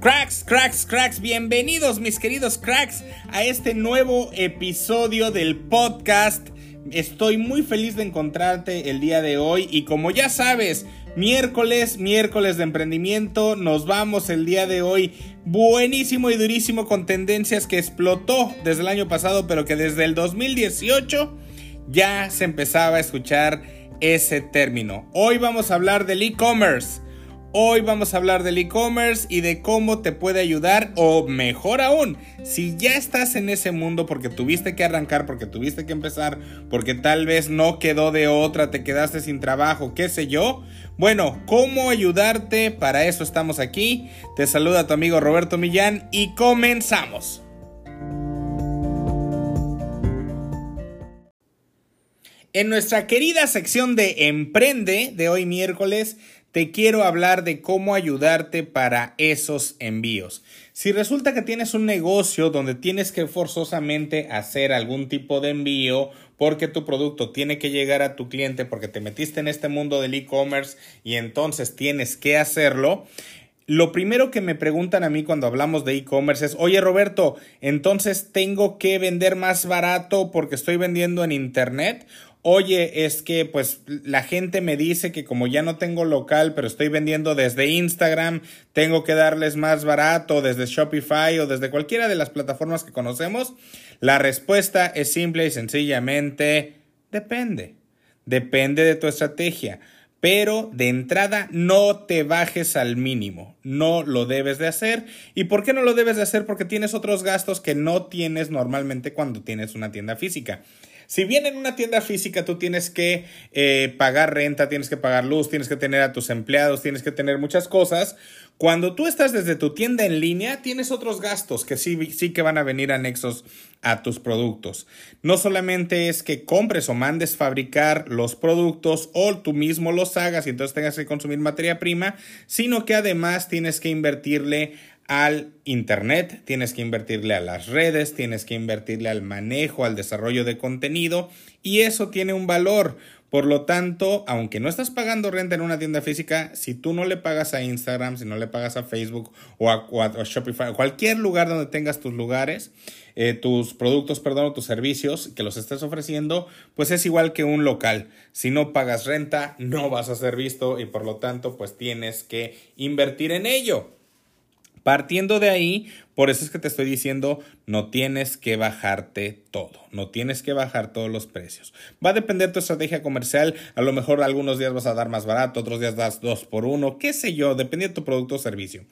Cracks, cracks, cracks, bienvenidos mis queridos cracks a este nuevo episodio del podcast. Estoy muy feliz de encontrarte el día de hoy y como ya sabes, miércoles, miércoles de emprendimiento, nos vamos el día de hoy buenísimo y durísimo con tendencias que explotó desde el año pasado, pero que desde el 2018 ya se empezaba a escuchar ese término. Hoy vamos a hablar del e-commerce Hoy vamos a hablar del e-commerce y de cómo te puede ayudar o mejor aún, si ya estás en ese mundo porque tuviste que arrancar, porque tuviste que empezar, porque tal vez no quedó de otra, te quedaste sin trabajo, qué sé yo. Bueno, ¿cómo ayudarte? Para eso estamos aquí. Te saluda tu amigo Roberto Millán y comenzamos. En nuestra querida sección de Emprende de hoy miércoles te quiero hablar de cómo ayudarte para esos envíos. Si resulta que tienes un negocio donde tienes que forzosamente hacer algún tipo de envío porque tu producto tiene que llegar a tu cliente porque te metiste en este mundo del e-commerce y entonces tienes que hacerlo, lo primero que me preguntan a mí cuando hablamos de e-commerce es, oye Roberto, entonces tengo que vender más barato porque estoy vendiendo en Internet oye, es que pues la gente me dice que como ya no tengo local, pero estoy vendiendo desde Instagram, tengo que darles más barato desde Shopify o desde cualquiera de las plataformas que conocemos. La respuesta es simple y sencillamente depende. Depende de tu estrategia. Pero de entrada no te bajes al mínimo, no lo debes de hacer. ¿Y por qué no lo debes de hacer? Porque tienes otros gastos que no tienes normalmente cuando tienes una tienda física. Si bien en una tienda física tú tienes que eh, pagar renta, tienes que pagar luz, tienes que tener a tus empleados, tienes que tener muchas cosas, cuando tú estás desde tu tienda en línea, tienes otros gastos que sí, sí que van a venir anexos a tus productos. No solamente es que compres o mandes fabricar los productos o tú mismo los hagas y entonces tengas que consumir materia prima, sino que además tienes que invertirle al Internet, tienes que invertirle a las redes, tienes que invertirle al manejo, al desarrollo de contenido y eso tiene un valor. Por lo tanto, aunque no estás pagando renta en una tienda física, si tú no le pagas a Instagram, si no le pagas a Facebook o a, Shopify, cualquier lugar donde tengas tus lugares, eh, tus productos, perdón, o tus servicios que los estés ofreciendo, pues es igual que un local. Si no pagas renta, no vas a ser visto y por lo tanto, pues tienes que invertir en ello. Partiendo de ahí, por eso es que te estoy diciendo, no tienes que bajarte todo, no tienes que bajar todos los precios. Va a depender de tu estrategia comercial, a lo mejor algunos días vas a dar más barato, otros días das dos por uno, qué sé yo, depende de tu producto o servicio.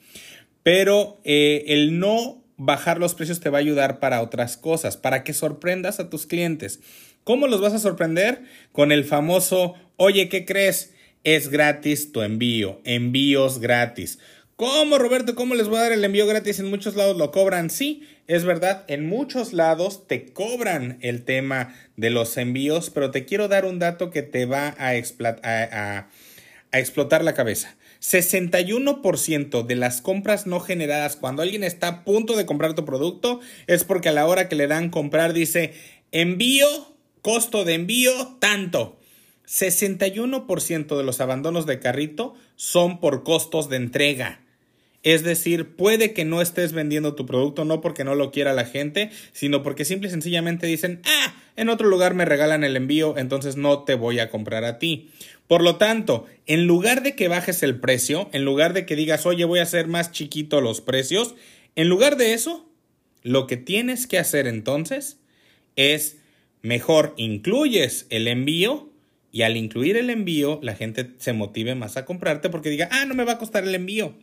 Pero eh, el no bajar los precios te va a ayudar para otras cosas, para que sorprendas a tus clientes. ¿Cómo los vas a sorprender? Con el famoso, oye, ¿qué crees? Es gratis tu envío, envíos gratis. ¿Cómo, Roberto? ¿Cómo les voy a dar el envío gratis? En muchos lados lo cobran. Sí, es verdad, en muchos lados te cobran el tema de los envíos, pero te quiero dar un dato que te va a, a, a explotar la cabeza. 61% de las compras no generadas cuando alguien está a punto de comprar tu producto es porque a la hora que le dan comprar dice envío, costo de envío, tanto. 61% de los abandonos de carrito son por costos de entrega. Es decir, puede que no estés vendiendo tu producto no porque no lo quiera la gente, sino porque simple y sencillamente dicen, ah, en otro lugar me regalan el envío, entonces no te voy a comprar a ti. Por lo tanto, en lugar de que bajes el precio, en lugar de que digas, oye, voy a hacer más chiquito los precios, en lugar de eso, lo que tienes que hacer entonces es mejor incluyes el envío y al incluir el envío la gente se motive más a comprarte porque diga, ah, no me va a costar el envío.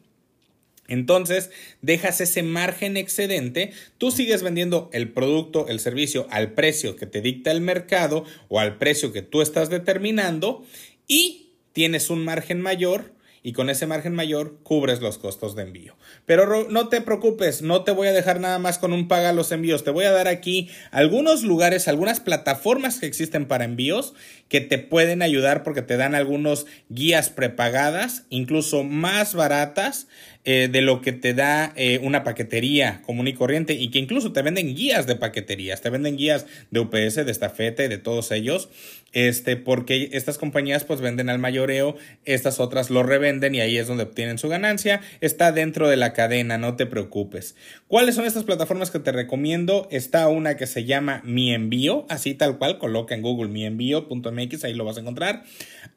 Entonces, dejas ese margen excedente, tú sigues vendiendo el producto, el servicio al precio que te dicta el mercado o al precio que tú estás determinando y tienes un margen mayor y con ese margen mayor cubres los costos de envío. Pero no te preocupes, no te voy a dejar nada más con un paga los envíos, te voy a dar aquí algunos lugares, algunas plataformas que existen para envíos que te pueden ayudar porque te dan algunos guías prepagadas, incluso más baratas eh, de lo que te da eh, una paquetería común y corriente y que incluso te venden guías de paqueterías, te venden guías de UPS, de estafete, de todos ellos, este, porque estas compañías pues venden al mayoreo, estas otras lo revenden y ahí es donde obtienen su ganancia, está dentro de la cadena, no te preocupes. ¿Cuáles son estas plataformas que te recomiendo? Está una que se llama Mi Envío, así tal cual, coloca en Google mienvío.mx, ahí lo vas a encontrar.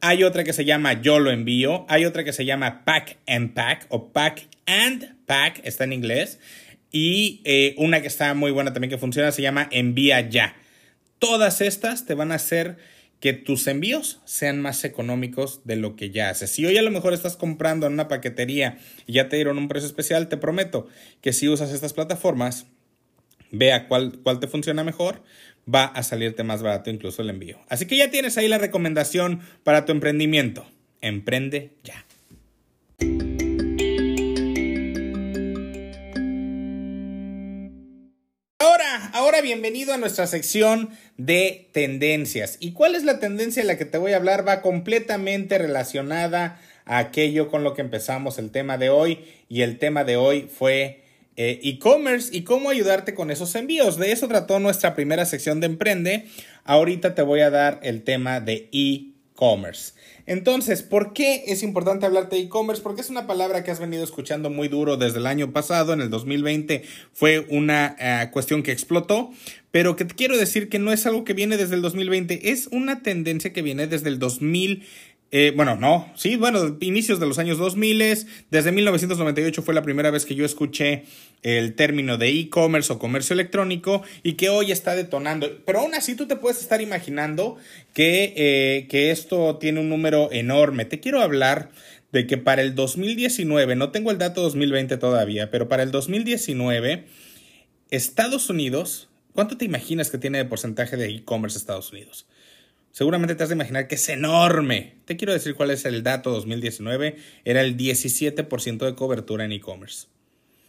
Hay otra que se llama Yo lo envío, hay otra que se llama Pack and Pack o Pack and Pack, está en inglés. Y eh, una que está muy buena también que funciona se llama Envía Ya. Todas estas te van a hacer que tus envíos sean más económicos de lo que ya haces. Si hoy a lo mejor estás comprando en una paquetería y ya te dieron un precio especial, te prometo que si usas estas plataformas, vea cuál, cuál te funciona mejor, va a salirte más barato incluso el envío. Así que ya tienes ahí la recomendación para tu emprendimiento. Emprende ya. Bienvenido a nuestra sección de tendencias. ¿Y cuál es la tendencia de la que te voy a hablar? Va completamente relacionada a aquello con lo que empezamos el tema de hoy. Y el tema de hoy fue eh, e-commerce y cómo ayudarte con esos envíos. De eso trató nuestra primera sección de Emprende. Ahorita te voy a dar el tema de e-commerce. Entonces, ¿por qué es importante hablarte de e-commerce? Porque es una palabra que has venido escuchando muy duro desde el año pasado, en el 2020 fue una eh, cuestión que explotó, pero que te quiero decir que no es algo que viene desde el 2020, es una tendencia que viene desde el 2000 eh, bueno, no, sí, bueno, inicios de los años 2000, desde 1998 fue la primera vez que yo escuché el término de e-commerce o comercio electrónico y que hoy está detonando. Pero aún así tú te puedes estar imaginando que, eh, que esto tiene un número enorme. Te quiero hablar de que para el 2019, no tengo el dato 2020 todavía, pero para el 2019, Estados Unidos, ¿cuánto te imaginas que tiene de porcentaje de e-commerce Estados Unidos? Seguramente te has de imaginar que es enorme. Te quiero decir cuál es el dato 2019. Era el 17% de cobertura en e-commerce.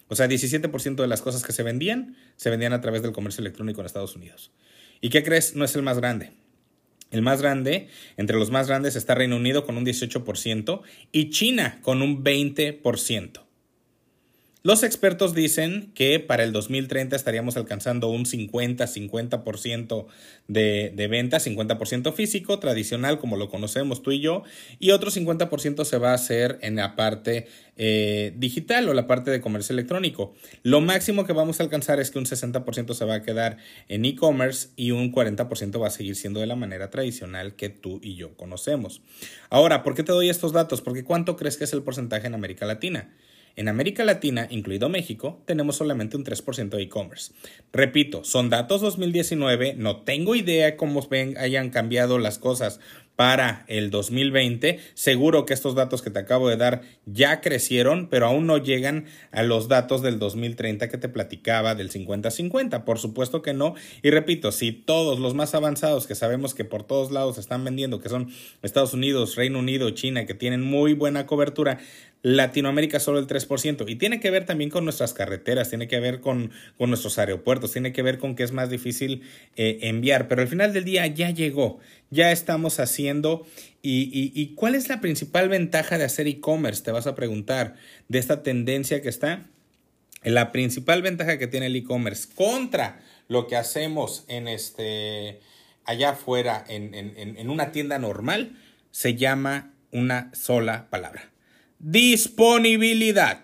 O sea, 17% de las cosas que se vendían se vendían a través del comercio electrónico en Estados Unidos. ¿Y qué crees? No es el más grande. El más grande, entre los más grandes está Reino Unido con un 18% y China con un 20%. Los expertos dicen que para el 2030 estaríamos alcanzando un 50-50% de, de venta, 50% físico, tradicional como lo conocemos tú y yo, y otro 50% se va a hacer en la parte eh, digital o la parte de comercio electrónico. Lo máximo que vamos a alcanzar es que un 60% se va a quedar en e-commerce y un 40% va a seguir siendo de la manera tradicional que tú y yo conocemos. Ahora, ¿por qué te doy estos datos? Porque ¿cuánto crees que es el porcentaje en América Latina? En América Latina, incluido México, tenemos solamente un 3% de e-commerce. Repito, son datos 2019, no tengo idea cómo ven, hayan cambiado las cosas para el 2020. Seguro que estos datos que te acabo de dar ya crecieron, pero aún no llegan a los datos del 2030 que te platicaba del 50-50. Por supuesto que no. Y repito, si todos los más avanzados que sabemos que por todos lados están vendiendo, que son Estados Unidos, Reino Unido, China, que tienen muy buena cobertura, Latinoamérica solo el 3%. Y tiene que ver también con nuestras carreteras, tiene que ver con, con nuestros aeropuertos, tiene que ver con que es más difícil eh, enviar. Pero al final del día ya llegó, ya estamos haciendo. Y, y, cuál es la principal ventaja de hacer e-commerce? Te vas a preguntar de esta tendencia que está. La principal ventaja que tiene el e-commerce contra lo que hacemos en este allá afuera en, en, en una tienda normal se llama una sola palabra Disponibilidad.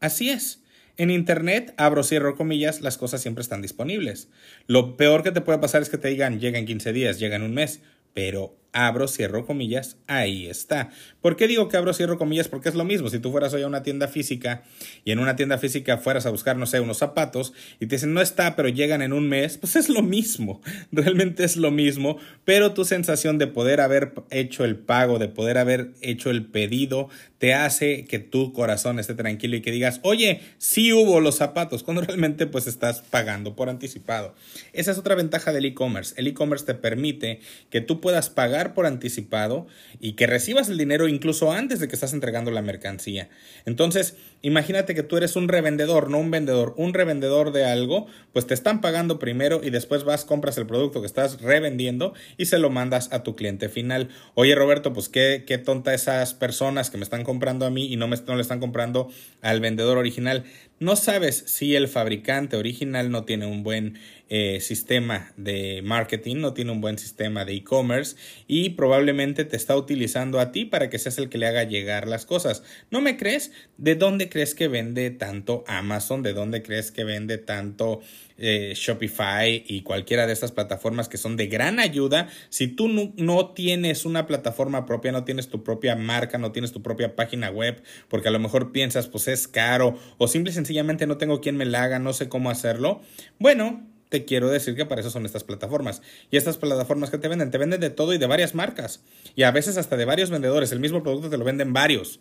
Así es. En Internet, abro, cierro comillas, las cosas siempre están disponibles. Lo peor que te puede pasar es que te digan, llega en 15 días, llega en un mes, pero abro, cierro comillas, ahí está. ¿Por qué digo que abro, cierro comillas? Porque es lo mismo. Si tú fueras hoy a una tienda física y en una tienda física fueras a buscar, no sé, unos zapatos y te dicen no está, pero llegan en un mes, pues es lo mismo. Realmente es lo mismo, pero tu sensación de poder haber hecho el pago, de poder haber hecho el pedido, te hace que tu corazón esté tranquilo y que digas, oye, sí hubo los zapatos, cuando realmente pues estás pagando por anticipado. Esa es otra ventaja del e-commerce. El e-commerce te permite que tú puedas pagar por anticipado y que recibas el dinero incluso antes de que estás entregando la mercancía. Entonces, imagínate que tú eres un revendedor, no un vendedor, un revendedor de algo, pues te están pagando primero y después vas, compras el producto que estás revendiendo y se lo mandas a tu cliente final. Oye, Roberto, pues qué, qué tonta esas personas que me están comprando a mí y no, me, no le están comprando al vendedor original. No sabes si el fabricante original no tiene un buen eh, sistema de marketing, no tiene un buen sistema de e-commerce y probablemente te está utilizando a ti para que seas el que le haga llegar las cosas. ¿No me crees? ¿De dónde crees que vende tanto Amazon? ¿De dónde crees que vende tanto eh, Shopify y cualquiera de estas plataformas que son de gran ayuda? Si tú no, tienes una plataforma propia, no tienes tu propia marca, no tienes tu propia página web, porque a lo mejor piensas pues es caro o simple y sencillamente no tengo quien me la haga, no sé cómo hacerlo. Bueno, te quiero decir que para eso son estas plataformas. Y estas plataformas que te venden, te venden de todo y de varias marcas. Y a veces hasta de varios vendedores. El mismo producto te lo venden varios.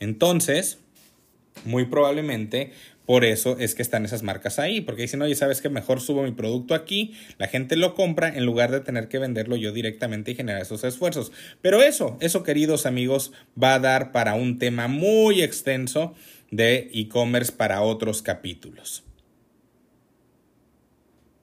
Entonces, muy probablemente por eso es que están esas marcas ahí. Porque dicen, oye, ¿sabes que Mejor subo mi producto aquí, la gente lo compra en lugar de tener que venderlo yo directamente y generar esos esfuerzos. Pero eso, eso queridos amigos, va a dar para un tema muy extenso de e-commerce para otros capítulos.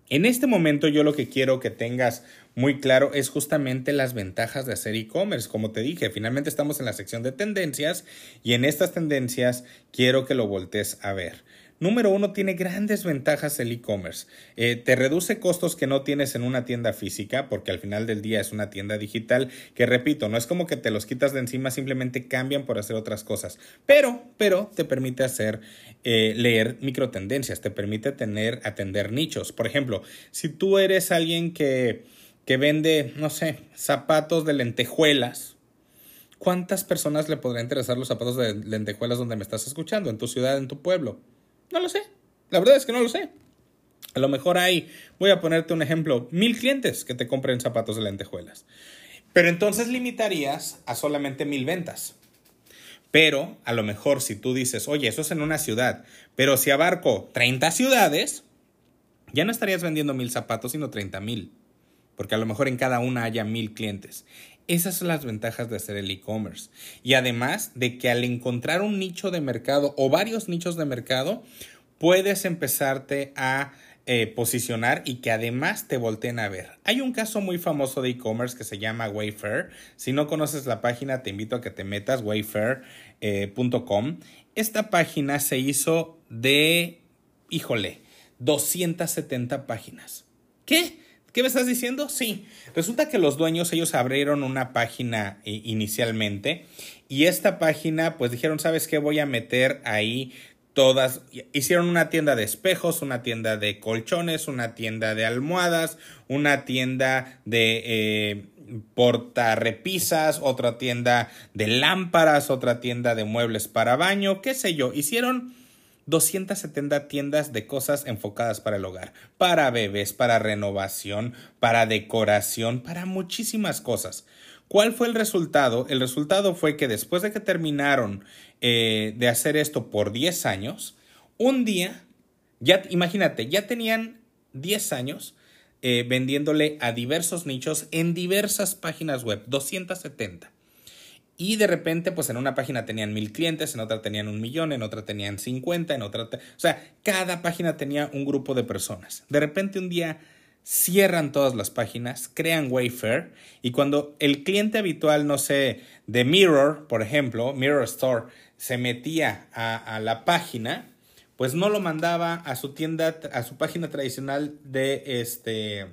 En este momento yo lo que quiero que tengas muy claro es justamente las ventajas de hacer e-commerce. Como te dije, finalmente estamos en la sección de tendencias y en estas tendencias quiero que lo voltees a ver. Número uno, tiene grandes ventajas el e-commerce. Eh, te reduce costos que no tienes en una tienda física, porque al final del día es una tienda digital, que repito, no es como que te los quitas de encima, simplemente cambian por hacer otras cosas. Pero, pero te permite hacer, eh, leer microtendencias, te permite tener, atender nichos. Por ejemplo, si tú eres alguien que, que vende, no sé, zapatos de lentejuelas, ¿cuántas personas le podría interesar los zapatos de lentejuelas donde me estás escuchando? En tu ciudad, en tu pueblo. No lo sé. La verdad es que no lo sé. A lo mejor hay, voy a ponerte un ejemplo, mil clientes que te compren zapatos de lentejuelas. Pero entonces limitarías a solamente mil ventas. Pero a lo mejor si tú dices, oye, eso es en una ciudad, pero si abarco 30 ciudades, ya no estarías vendiendo mil zapatos, sino 30 mil. Porque a lo mejor en cada una haya mil clientes. Esas son las ventajas de hacer el e-commerce. Y además de que al encontrar un nicho de mercado o varios nichos de mercado, puedes empezarte a eh, posicionar y que además te volteen a ver. Hay un caso muy famoso de e-commerce que se llama Wayfair. Si no conoces la página, te invito a que te metas wayfair.com. Esta página se hizo de, híjole, 270 páginas. ¿Qué? ¿Qué me estás diciendo? Sí. Resulta que los dueños, ellos abrieron una página eh, inicialmente y esta página, pues dijeron, ¿sabes qué? Voy a meter ahí todas. Hicieron una tienda de espejos, una tienda de colchones, una tienda de almohadas, una tienda de eh, portarrepisas, otra tienda de lámparas, otra tienda de muebles para baño, qué sé yo. Hicieron 270 tiendas de cosas enfocadas para el hogar, para bebés, para renovación, para decoración, para muchísimas cosas. ¿Cuál fue el resultado? El resultado fue que después de que terminaron eh, de hacer esto por 10 años, un día, ya imagínate, ya tenían 10 años eh, vendiéndole a diversos nichos en diversas páginas web, 270. Y de repente, pues en una página tenían mil clientes, en otra tenían un millón, en otra tenían 50, en otra... o sea, cada página tenía un grupo de personas. De repente un día cierran todas las páginas, crean Wayfair y cuando el cliente habitual, no sé, de Mirror, por ejemplo, Mirror Store, se metía a, a la página, pues no lo mandaba a su tienda, a su página tradicional de este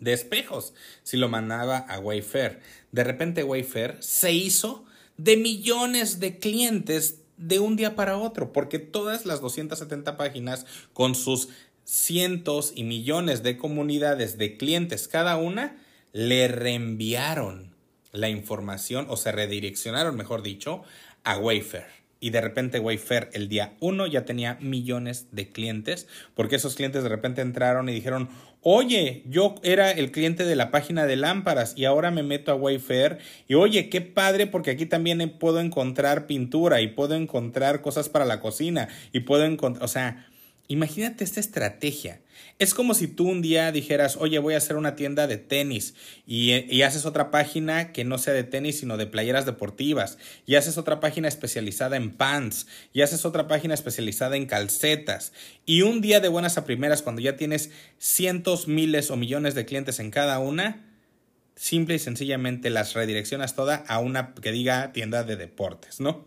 de espejos si lo mandaba a Wayfair. De repente Wayfair se hizo de millones de clientes de un día para otro, porque todas las 270 páginas con sus cientos y millones de comunidades de clientes cada una, le reenviaron la información o se redireccionaron, mejor dicho, a Wayfair y de repente Wayfair el día 1 ya tenía millones de clientes, porque esos clientes de repente entraron y dijeron, oye, yo era el cliente de la página de lámparas y ahora me meto a Wayfair y oye, qué padre porque aquí también puedo encontrar pintura y puedo encontrar cosas para la cocina y puedo encontrar, o sea, Imagínate esta estrategia. Es como si tú un día dijeras, oye, voy a hacer una tienda de tenis y, haces otra página que no sea de tenis, sino de playeras deportivas, y haces otra página especializada en pants, y haces otra página especializada en calcetas, y un día de buenas a primeras, cuando ya tienes cientos, miles o millones de clientes en cada una, simple y sencillamente las redireccionas toda a una que diga tienda de deportes, ¿no?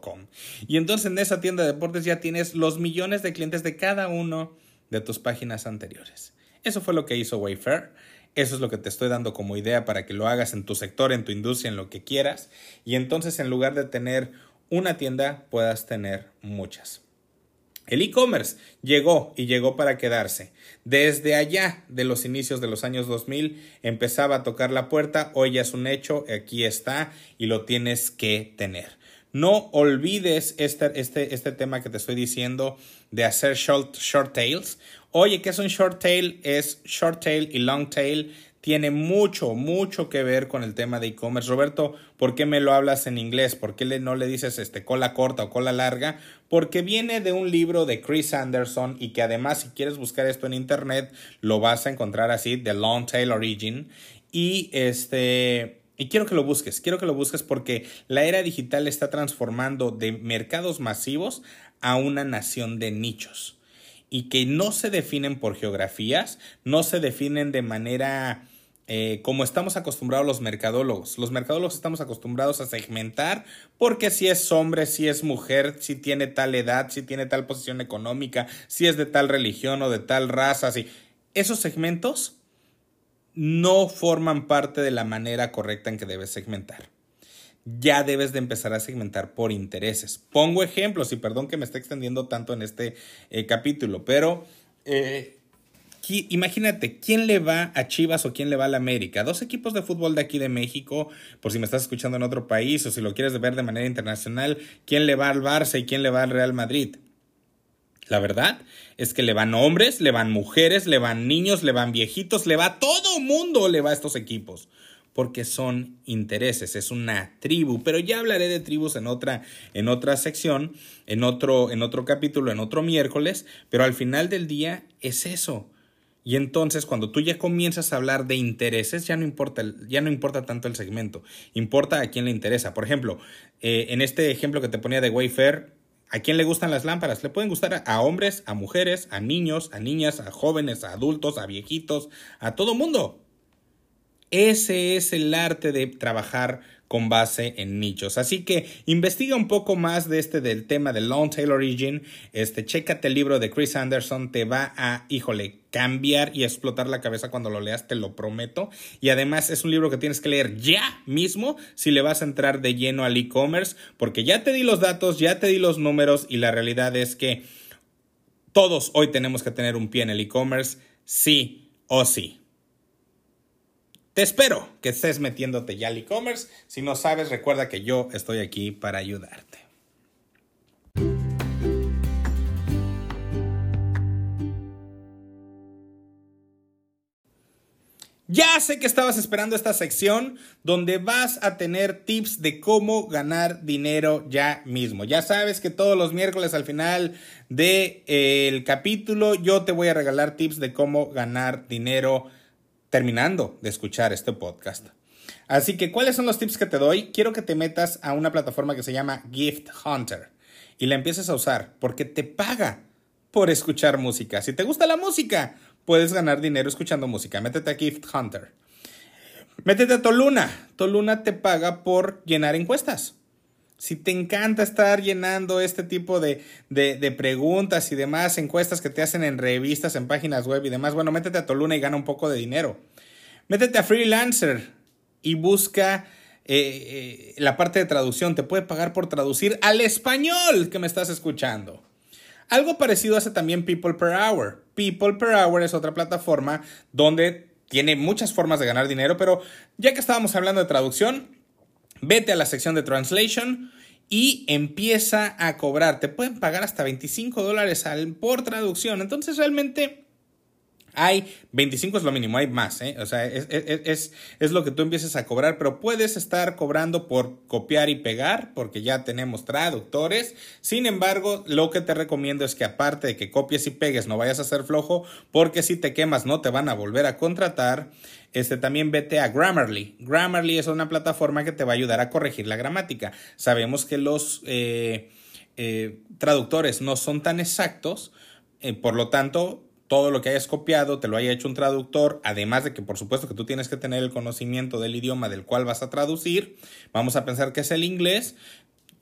.com. Y entonces en esa tienda de deportes ya tienes los millones de clientes de cada uno de tus páginas anteriores. Eso fue lo que hizo Wayfair. Eso es lo que te estoy dando como idea para que lo hagas en tu sector, en tu industria, en lo que quieras. Y entonces en lugar de tener una tienda, puedas tener muchas. El e-commerce llegó y llegó para quedarse. Desde allá de los inicios de los años 2000 empezaba a tocar la puerta, hoy ya es un hecho, aquí está y lo tienes que tener. No olvides este, este, este tema que te estoy diciendo de hacer short, short tails. Oye, ¿qué es un short tail? Es short tail y long tail tiene mucho, mucho que ver con el tema de e-commerce. Roberto, ¿por qué me lo hablas en inglés? ¿Por qué no le dices este, cola corta o cola larga? Porque viene de un libro de Chris Anderson y que además si quieres buscar esto en internet lo vas a encontrar así, The Long Tail Origin. Y este... Y quiero que lo busques, quiero que lo busques porque la era digital está transformando de mercados masivos a una nación de nichos y que no se definen por geografías, no se definen de manera eh, como estamos acostumbrados los mercadólogos. Los mercadólogos estamos acostumbrados a segmentar porque si es hombre, si es mujer, si tiene tal edad, si tiene tal posición económica, si es de tal religión o de tal raza, si esos segmentos no forman parte de la manera correcta en que debes segmentar. Ya debes de empezar a segmentar por intereses. Pongo ejemplos y perdón que me esté extendiendo tanto en este eh, capítulo, pero eh, imagínate, ¿quién le va a Chivas o quién le va a América? Dos equipos de fútbol de aquí de México, por si me estás escuchando en otro país o si lo quieres ver de manera internacional, ¿quién le va al Barça y quién le va al Real Madrid? La verdad es que le van hombres, le van mujeres, le van niños, le van viejitos, le va todo mundo, le va a estos equipos porque son intereses, es una tribu, pero ya hablaré de tribus en otra en otra sección, en otro en otro capítulo, en otro miércoles, pero al final del día es eso. Y entonces cuando tú ya comienzas a hablar de intereses, ya no importa, ya no importa tanto el segmento, importa a quién le interesa. Por ejemplo, eh, en este ejemplo que te ponía de Wayfair, ¿a quién le gustan las lámparas? Le pueden gustar a hombres, a mujeres, a niños, a niñas, a jóvenes, a adultos, a viejitos, a todo mundo. Ese es el arte de trabajar con base en nichos. Así que investiga un poco más de este del tema de Long Tail Origin. Este, chécate el libro de Chris Anderson, te va a, híjole, cambiar y explotar la cabeza cuando lo leas, te lo prometo. Y además es un libro que tienes que leer ya mismo si le vas a entrar de lleno al e-commerce, porque ya te di los datos, ya te di los números y la realidad es que todos hoy tenemos que tener un pie en el e-commerce, sí o sí. Te espero que estés metiéndote ya al e-commerce. Si no sabes, recuerda que yo estoy aquí para ayudarte. Ya sé que estabas esperando esta sección donde vas a tener tips de cómo ganar dinero ya mismo. Ya sabes que todos los miércoles al final del de, capítulo yo te voy a regalar tips de cómo ganar dinero terminando de escuchar este podcast. Así que, ¿cuáles son los tips que te doy? Quiero que te metas a una plataforma que se llama Gift Hunter y la empieces a usar porque te paga por escuchar música. Si te gusta la música, puedes ganar dinero escuchando música. Métete a Gift Hunter. Métete a Toluna. Toluna te paga por llenar encuestas. Si te encanta estar llenando este tipo de, de, preguntas y demás, encuestas que te hacen en revistas, en páginas web y demás, bueno, métete a Toluna y gana un poco de dinero. Métete a Freelancer y busca eh, eh, la parte de traducción. Te puede pagar por traducir al español que me estás escuchando. Algo parecido hace también People Per Hour. People Per Hour es otra plataforma donde tiene muchas formas de ganar dinero, pero ya que estábamos hablando de traducción, vete a la sección de translation y empieza a cobrar. Te pueden pagar hasta 25 dólares por traducción. Entonces realmente Hay 25 es lo mínimo, hay más, ¿eh? O sea, es, es, es, lo que tú empieces a cobrar, pero puedes estar cobrando por copiar y pegar, porque ya tenemos traductores. Sin embargo, lo que te recomiendo es que aparte de que copies y pegues, no vayas a ser flojo, porque si te quemas no te van a volver a contratar. Este, también vete a Grammarly. Grammarly es una plataforma que te va a ayudar a corregir la gramática. Sabemos que los eh, eh, traductores no son tan exactos, eh, por lo tanto, todo lo que hayas copiado te lo haya hecho un traductor, además de que por supuesto que tú tienes que tener el conocimiento del idioma del cual vas a traducir. Vamos a pensar que es el inglés.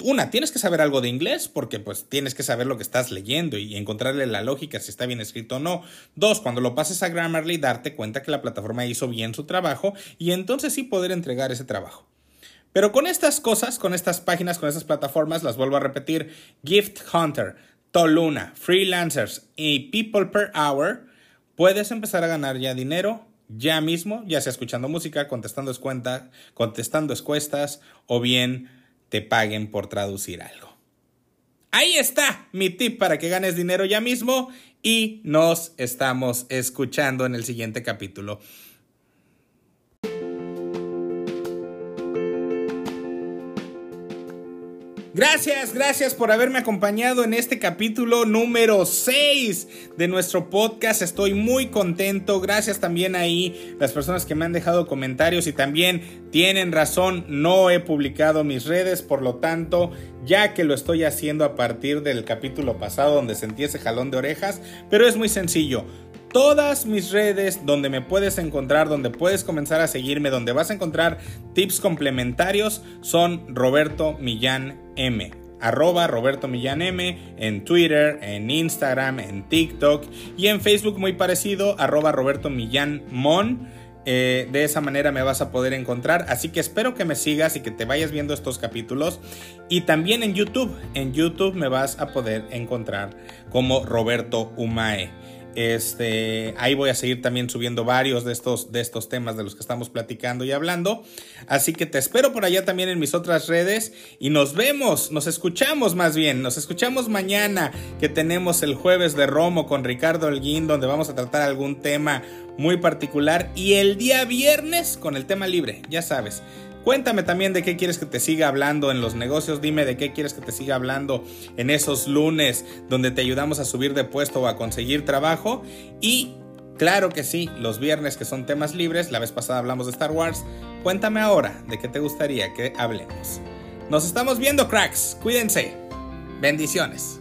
Una, tienes que saber algo de inglés porque pues tienes que saber lo que estás leyendo y encontrarle la lógica si está bien escrito o no. Dos, cuando lo pases a Grammarly, darte cuenta que la plataforma hizo bien su trabajo y entonces sí poder entregar ese trabajo. Pero con estas cosas, con estas páginas, con estas plataformas, las vuelvo a repetir, Gift Hunter, Toluna, Freelancers y People Per Hour, puedes empezar a ganar ya dinero ya mismo, ya sea escuchando música, contestando, escuenta, contestando escuestas o bien te paguen por traducir algo. Ahí está mi tip para que ganes dinero ya mismo y nos estamos escuchando en el siguiente capítulo. Gracias, gracias por haberme acompañado en este capítulo número 6 de nuestro podcast. Estoy muy contento. Gracias también ahí las personas que me han dejado comentarios y también tienen razón, no he publicado mis redes, por lo tanto, ya que lo estoy haciendo a partir del capítulo pasado donde sentí ese jalón de orejas, pero es muy sencillo todas mis redes donde me puedes encontrar, donde puedes comenzar a seguirme, donde vas a encontrar tips complementarios son Roberto Millán M. Arroba Roberto Millán M en Twitter, en Instagram, en TikTok y en Facebook muy parecido, arroba Roberto Millán. Eh, de esa manera me vas a poder encontrar. Así que espero que me sigas y que te vayas viendo estos capítulos. Y también en YouTube. En YouTube me vas a poder encontrar como Roberto Umae. Este, ahí voy a seguir también subiendo varios de estos, de estos temas de los que estamos platicando y hablando. Así que te espero por allá también en mis otras redes y nos vemos, nos escuchamos más bien, nos escuchamos mañana que tenemos el jueves de Romo con Ricardo Holguín donde vamos a tratar algún tema muy particular y el día viernes con el tema libre, ya sabes. Cuéntame también de qué quieres que te siga hablando en los negocios. Dime de qué quieres que te siga hablando en esos lunes donde te ayudamos a subir de puesto o a conseguir trabajo. Y claro que sí, los viernes que son temas libres. La vez pasada hablamos de Star Wars. Cuéntame ahora de qué te gustaría que hablemos. Nos estamos viendo, cracks. Cuídense. Bendiciones.